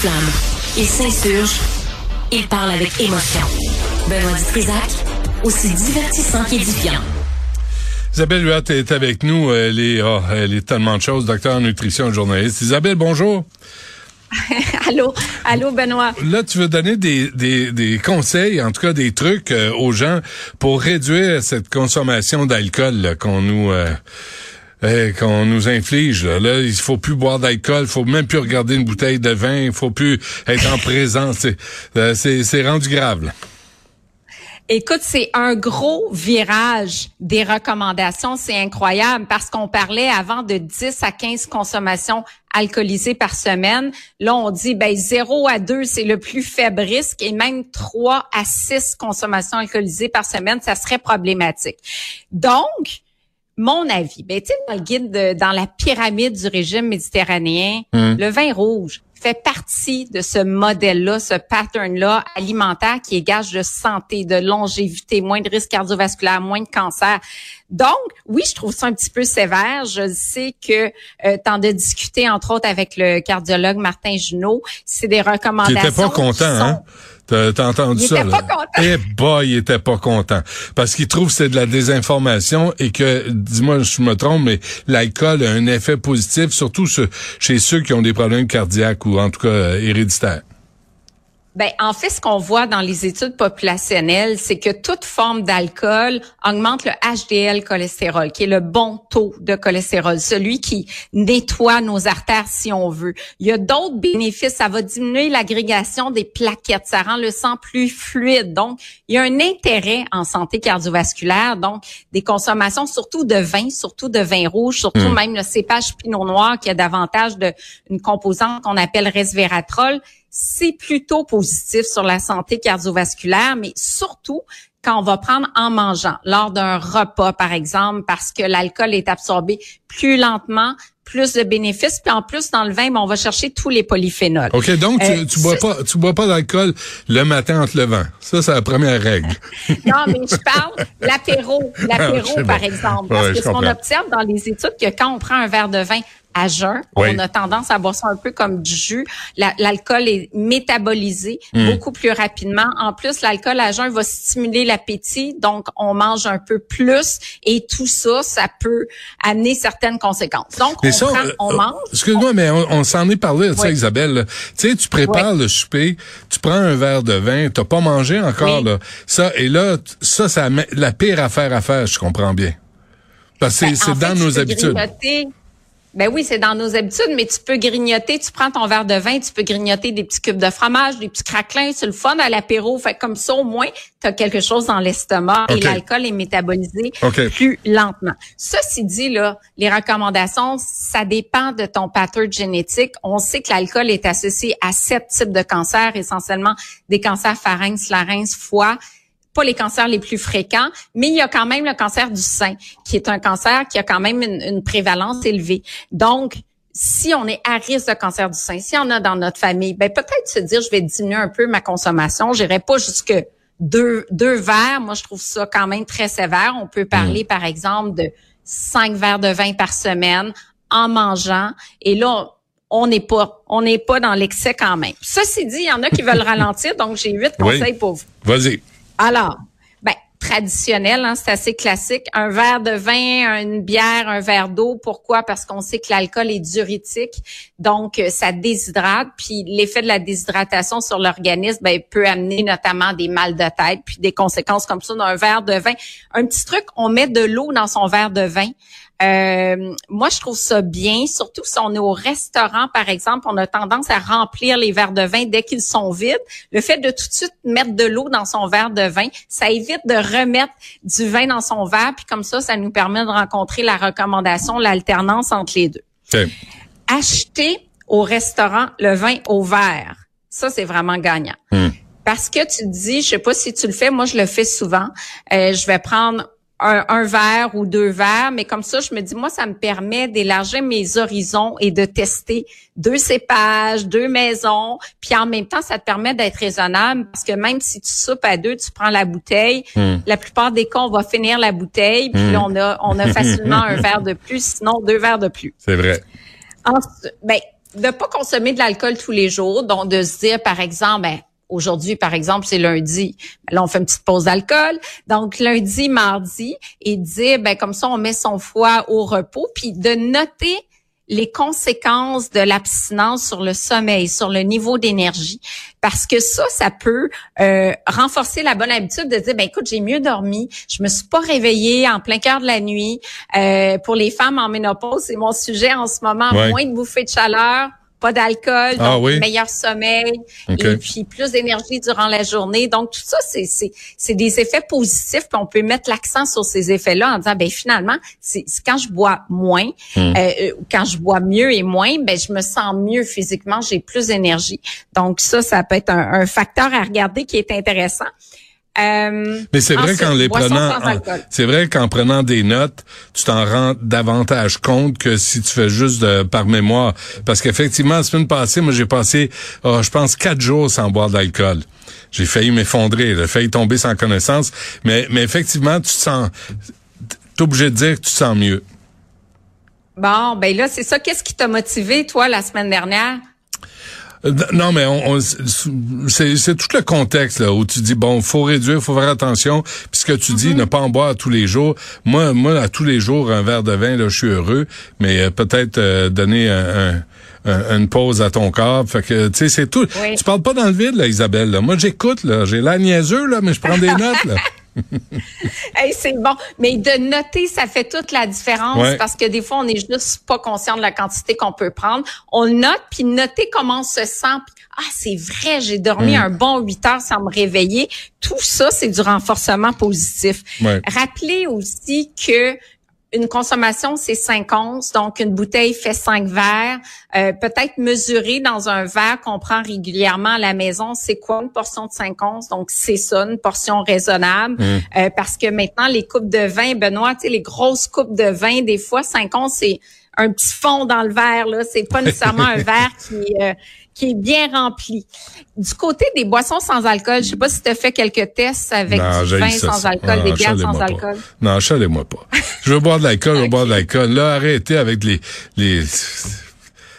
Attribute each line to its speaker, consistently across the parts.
Speaker 1: Flamme. Il s'insurge. Il parle avec émotion. Benoît Dutrisac, aussi divertissant qu'édifiant.
Speaker 2: Isabelle Huat est avec nous. Elle est, oh, elle est tellement de choses, docteur en nutrition, journaliste. Isabelle, bonjour.
Speaker 3: allô, allô, Benoît.
Speaker 2: Là, tu veux donner des, des, des conseils, en tout cas des trucs euh, aux gens pour réduire cette consommation d'alcool qu'on nous euh, eh, qu'on nous inflige. Là. là, il faut plus boire d'alcool, faut même plus regarder une bouteille de vin, il faut plus être en présence. Euh, c'est, c'est rendu grave. Là.
Speaker 3: Écoute, c'est un gros virage des recommandations. C'est incroyable parce qu'on parlait avant de 10 à 15 consommations alcoolisées par semaine. Là, on dit ben 0 à 2, c'est le plus faible risque et même 3 à 6 consommations alcoolisées par semaine, ça serait problématique. Donc, mon avis, ben, tu sais, dans le guide, dans la pyramide du régime méditerranéen, hum. le vin rouge, fait partie de ce modèle-là, ce pattern-là alimentaire qui est gage de santé, de longévité, moins de risques cardiovasculaires, moins de cancer. Donc, oui, je trouve ça un petit peu sévère. Je sais que euh, tant de discuter, entre autres, avec le cardiologue Martin Junot. C'est des recommandations.
Speaker 2: Qui était pas content, hein? T'as entendu
Speaker 3: il
Speaker 2: ça?
Speaker 3: Était pas content.
Speaker 2: Eh bah, il était pas content. Parce qu'il trouve que c'est de la désinformation et que, dis-moi, je me trompe, mais l'alcool a un effet positif, surtout chez ceux qui ont des problèmes cardiaques ou en tout cas euh, héréditaires.
Speaker 3: Ben, en fait, ce qu'on voit dans les études populationnelles, c'est que toute forme d'alcool augmente le HDL cholestérol, qui est le bon taux de cholestérol, celui qui nettoie nos artères si on veut. Il y a d'autres bénéfices. Ça va diminuer l'agrégation des plaquettes. Ça rend le sang plus fluide. Donc, il y a un intérêt en santé cardiovasculaire. Donc, des consommations surtout de vin, surtout de vin rouge, surtout hmm. même le cépage pinot noir qui a davantage de une composante qu'on appelle resveratrol c'est plutôt positif sur la santé cardiovasculaire, mais surtout quand on va prendre en mangeant, lors d'un repas, par exemple, parce que l'alcool est absorbé plus lentement, plus de bénéfices, puis en plus dans le vin, ben, on va chercher tous les polyphénols.
Speaker 2: Ok, donc tu, euh, tu bois pas, tu bois pas d'alcool le matin entre le vent. Ça, c'est la première règle.
Speaker 3: non, mais je parle l'apéro, l'apéro ah, par exemple, parce que ce qu'on observe dans les études, que quand on prend un verre de vin à jeun. On a tendance à boire ça un peu comme du jus. L'alcool est métabolisé hmm. beaucoup plus rapidement. En plus, l'alcool à jeun va stimuler l'appétit, donc on mange un peu plus et tout ça, ça peut amener certaines conséquences. Donc, on, prend, on euh, mange?
Speaker 2: Excuse-moi, mais on, s'en est parlé, tu sais, Isabelle. Tu sais, tu prépares le souper, tu prends un verre de vin, t'as pas mangé encore, là. Ça, et là, ça, ça la pire affaire à faire, je comprends bien. Parce que ben, c'est dans nos habitudes.
Speaker 3: Ben oui, c'est dans nos habitudes, mais tu peux grignoter, tu prends ton verre de vin, tu peux grignoter des petits cubes de fromage, des petits craquelins, c'est le fun à l'apéro. Fait comme ça, au moins, tu as quelque chose dans l'estomac et l'alcool est métabolisé plus lentement. Ceci dit, là, les recommandations, ça dépend de ton pattern génétique. On sait que l'alcool est associé à sept types de cancers, essentiellement des cancers pharynx, larynx, foie pas les cancers les plus fréquents, mais il y a quand même le cancer du sein, qui est un cancer qui a quand même une, prévalence élevée. Donc, si on est à risque de cancer du sein, si on a dans notre famille, ben peut-être se dire je vais diminuer un peu ma consommation, j'irai pas jusque deux deux verres. Moi, je trouve ça quand même très sévère. On peut parler, mm. par exemple, de cinq verres de vin par semaine en mangeant. Et là, on n'est pas, on n'est pas dans l'excès quand même. Ceci dit, il y en a qui veulent ralentir, donc j'ai huit conseils pour vous.
Speaker 2: Vas-y.
Speaker 3: Alors, ben, traditionnel, hein, c'est assez classique. Un verre de vin, une bière, un verre d'eau. Pourquoi? Parce qu'on sait que l'alcool est diurétique, donc euh, ça déshydrate. Puis l'effet de la déshydratation sur l'organisme ben, peut amener notamment des mal de tête, puis des conséquences comme ça d'un verre de vin. Un petit truc, on met de l'eau dans son verre de vin. Euh, moi, je trouve ça bien, surtout si on est au restaurant, par exemple, on a tendance à remplir les verres de vin dès qu'ils sont vides. Le fait de tout de suite mettre de l'eau dans son verre de vin, ça évite de remettre du vin dans son verre, puis comme ça, ça nous permet de rencontrer la recommandation, l'alternance entre les deux. Acheter au restaurant le vin au verre, ça, c'est vraiment gagnant. Hmm. Parce que tu dis, je sais pas si tu le fais, moi je le fais souvent. Euh, je vais prendre un, verre ou deux verres, mais comme ça, je me dis, moi, ça me permet d'élargir mes horizons et de tester deux cépages, deux maisons, puis en même temps, ça te permet d'être raisonnable parce que même si tu soupes à deux, tu prends la bouteille, hmm. la plupart des cas, on va finir la bouteille, puis hmm. on a, on a facilement un verre de plus, sinon deux verres de plus.
Speaker 2: C'est vrai.
Speaker 3: ben, de pas consommer de l'alcool tous les jours, donc de se dire, par exemple, ben, Aujourd'hui, par exemple, c'est lundi. Là, on fait une petite pause d'alcool. Donc, lundi, mardi, et dire, ben, comme ça, on met son foie au repos, puis de noter les conséquences de l'abstinence sur le sommeil, sur le niveau d'énergie, parce que ça, ça peut euh, renforcer la bonne habitude de dire, ben écoute, j'ai mieux dormi, je me suis pas réveillée en plein cœur de la nuit. Euh, pour les femmes en ménopause, c'est mon sujet en ce moment, moins de bouffées de chaleur, pas d'alcool, ah donc meilleur sommeil et puis plus d'énergie durant la journée. Donc tout ça, c'est c'est c'est des effets positifs. Puis on peut mettre l'accent sur ces effets-là en disant ben finalement, c'est quand je bois moins, hmm. euh, euh, quand je bois mieux et moins, ben je me sens mieux physiquement, j'ai plus d'énergie. Donc ça, ça peut être un, un facteur à regarder qui est intéressant.
Speaker 2: Euh, Mais c'est vrai qu'en les prenant, c'est vrai qu'en prenant des notes, tu t'en rends davantage compte que si tu fais juste de, par mémoire. Parce qu'effectivement, la semaine passée, moi j'ai passé, oh, je pense, quatre jours sans boire d'alcool. J'ai failli m'effondrer, j'ai failli tomber sans connaissance. Mais, mais effectivement, tu te sens, t'es obligé de dire que tu te sens mieux.
Speaker 3: Bon, ben là, c'est ça. Qu'est-ce qui t'a motivé, toi, la semaine dernière?
Speaker 2: Euh, non, mais on, c'est tout le contexte là où tu dis bon, faut réduire, faut faire attention. Puis ce que tu dis, mm-hmm. ne pas en boire tous les jours. Moi, moi, à tous les jours, un verre de vin, là, je suis heureux. Mais euh, peut-être euh, donner un, une pause à ton corps. Fait que, tu sais, c'est tout. Tu parles pas dans le vide, là, Isabelle. Là. Moi, j'écoute, là. J'ai la niaiseux, là, mais je prends des notes, là.
Speaker 3: Hey, c'est bon. Mais de noter, ça fait toute la différence parce que des fois, on est juste pas conscient de la quantité qu'on peut prendre. On note, puis noter comment on se sent. ah, c'est vrai, j'ai dormi mm. un bon 8 heures sans me réveiller. Tout ça, c'est du renforcement positif. Rappelez aussi que une consommation, c'est 5 onces, donc une bouteille fait 5 verres. Euh, peut-être mesurer dans un verre qu'on prend régulièrement à la maison, c'est quoi une portion de 5 onces? Donc, c'est ça, une portion raisonnable. Mmh. Euh, parce que maintenant, les coupes de vin, Benoît, tu sais, les grosses coupes de vin, des fois, 5 onces, c'est un petit fond dans le verre. Là, c'est pas nécessairement un verre qui, euh, qui est bien rempli. Du côté des boissons sans alcool, je sais pas si tu as fait quelques tests avec du vin sans alcool, des bières sans alcool.
Speaker 2: Non, chalez-moi pas. je veux boire de l'alcool, je veux boire de l'alcool. Là, arrêtez avec les, les,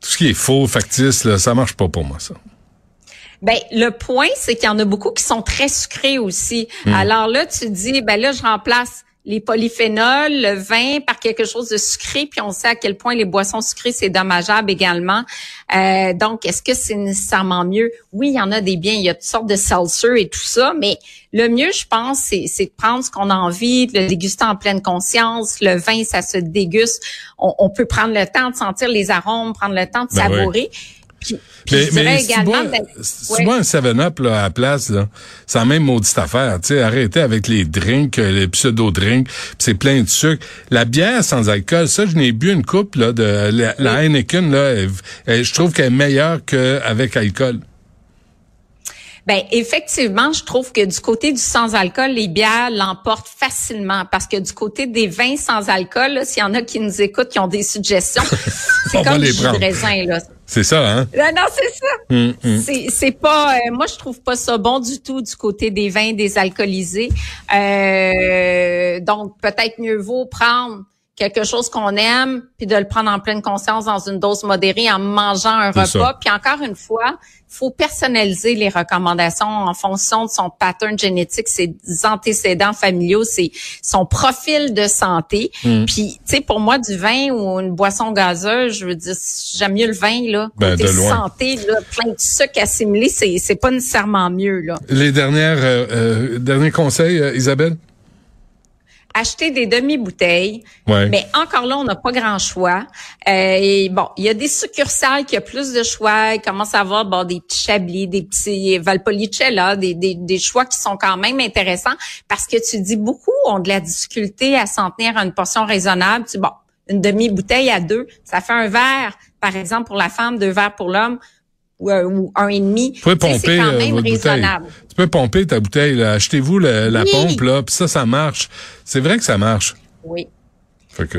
Speaker 2: tout ce qui est faux, factice, là, ça marche pas pour moi, ça.
Speaker 3: Ben le point, c'est qu'il y en a beaucoup qui sont très sucrés aussi. Hmm. Alors là, tu dis, ben là, je remplace les polyphénols, le vin par quelque chose de sucré, puis on sait à quel point les boissons sucrées, c'est dommageable également. Euh, donc, est-ce que c'est nécessairement mieux? Oui, il y en a des biens, il y a toutes sortes de seltzer et tout ça, mais le mieux, je pense, c'est, de prendre ce qu'on a envie, de le déguster en pleine conscience. Le vin, ça se déguste. On, peut prendre le temps de sentir les arômes, prendre le temps de ben savourer
Speaker 2: mais, mais si un 7-Up à la place, là, c'est la même maudite affaire. sais, arrêtez avec les drinks, euh, les pseudo-drinks, c'est plein de sucre. La bière sans alcool, ça, je n'ai bu une coupe là, de la, Heineken, là, je trouve qu'elle est meilleure qu'avec alcool.
Speaker 3: Ben effectivement, je trouve que du côté du sans-alcool, les bières l'emportent facilement parce que du côté des vins sans alcool, s'il y en a qui nous écoutent, qui ont des suggestions, c'est comme du raisin là.
Speaker 2: C'est ça, hein?
Speaker 3: Non, non c'est ça. Hum, hum. C'est pas. Euh, moi, je trouve pas ça bon du tout du côté des vins désalcoolisés. Euh, donc, peut-être mieux vaut prendre quelque chose qu'on aime, puis de le prendre en pleine conscience dans une dose modérée en mangeant un repas. Puis encore une fois, faut personnaliser les recommandations en fonction de son pattern génétique, ses antécédents familiaux, c'est son profil de santé. Mm. Puis, tu sais, pour moi, du vin ou une boisson gazeuse, je veux dire, j'aime mieux le vin là. Ben, côté santé, là, plein de sucre assimilé, c'est c'est pas nécessairement mieux là.
Speaker 2: Les dernières euh, euh derniers conseils, euh, Isabelle?
Speaker 3: Acheter des demi-bouteilles. Mais encore là, on n'a pas grand choix. Euh, et bon, il y a des succursales qui ont plus de choix. Il commence à avoir bon, des petits chablis, des petits Valpolicella, des, des, des choix qui sont quand même intéressants parce que tu dis beaucoup ont de la difficulté à s'en tenir à une portion raisonnable. Tu bon, une demi-bouteille à deux, ça fait un verre, par exemple, pour la femme, deux verres pour l'homme ou, un et demi.
Speaker 2: Tu peux pomper quand euh, même raisonnable. Tu peux pomper ta bouteille. Achetez-vous la pompe là, puis ça, ça marche. C'est vrai que ça marche.
Speaker 3: Oui.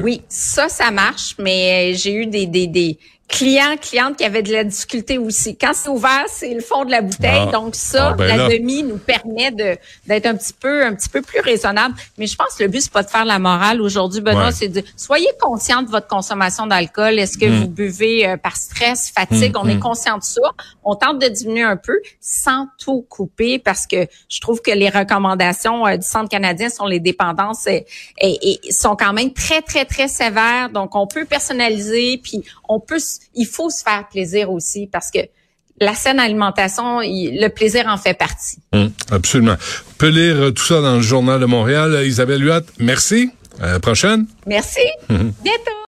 Speaker 3: Oui, ça, ça marche, mais j'ai eu des, des, des clients, clientes qui avaient de la difficulté aussi. Quand c'est ouvert, c'est le fond de la bouteille.
Speaker 2: Ah.
Speaker 3: Donc ça,
Speaker 2: Ah, ben
Speaker 3: la
Speaker 2: là.
Speaker 3: demi nous permet de d'être un petit peu un petit peu plus raisonnable. Mais je pense que le but c'est pas de faire la morale aujourd'hui, Benoît,
Speaker 2: Ouais.
Speaker 3: c'est de soyez conscient de votre consommation d'alcool. Est-ce que vous buvez euh, par stress, fatigue? On est conscient de ça. On tente de diminuer un peu sans tout couper parce que je trouve que les recommandations euh, du Centre canadien sur les dépendances euh, et, et sont quand même très très très sévères. Donc on peut personnaliser puis on peut il faut se faire plaisir aussi parce que la saine alimentation, il- le plaisir en fait partie.
Speaker 2: Hum, absolument. On peut lire euh, tout ça dans le Journal de Montréal. Euh, Isabelle Huot, merci. À la prochaine.
Speaker 3: Merci. Bientôt.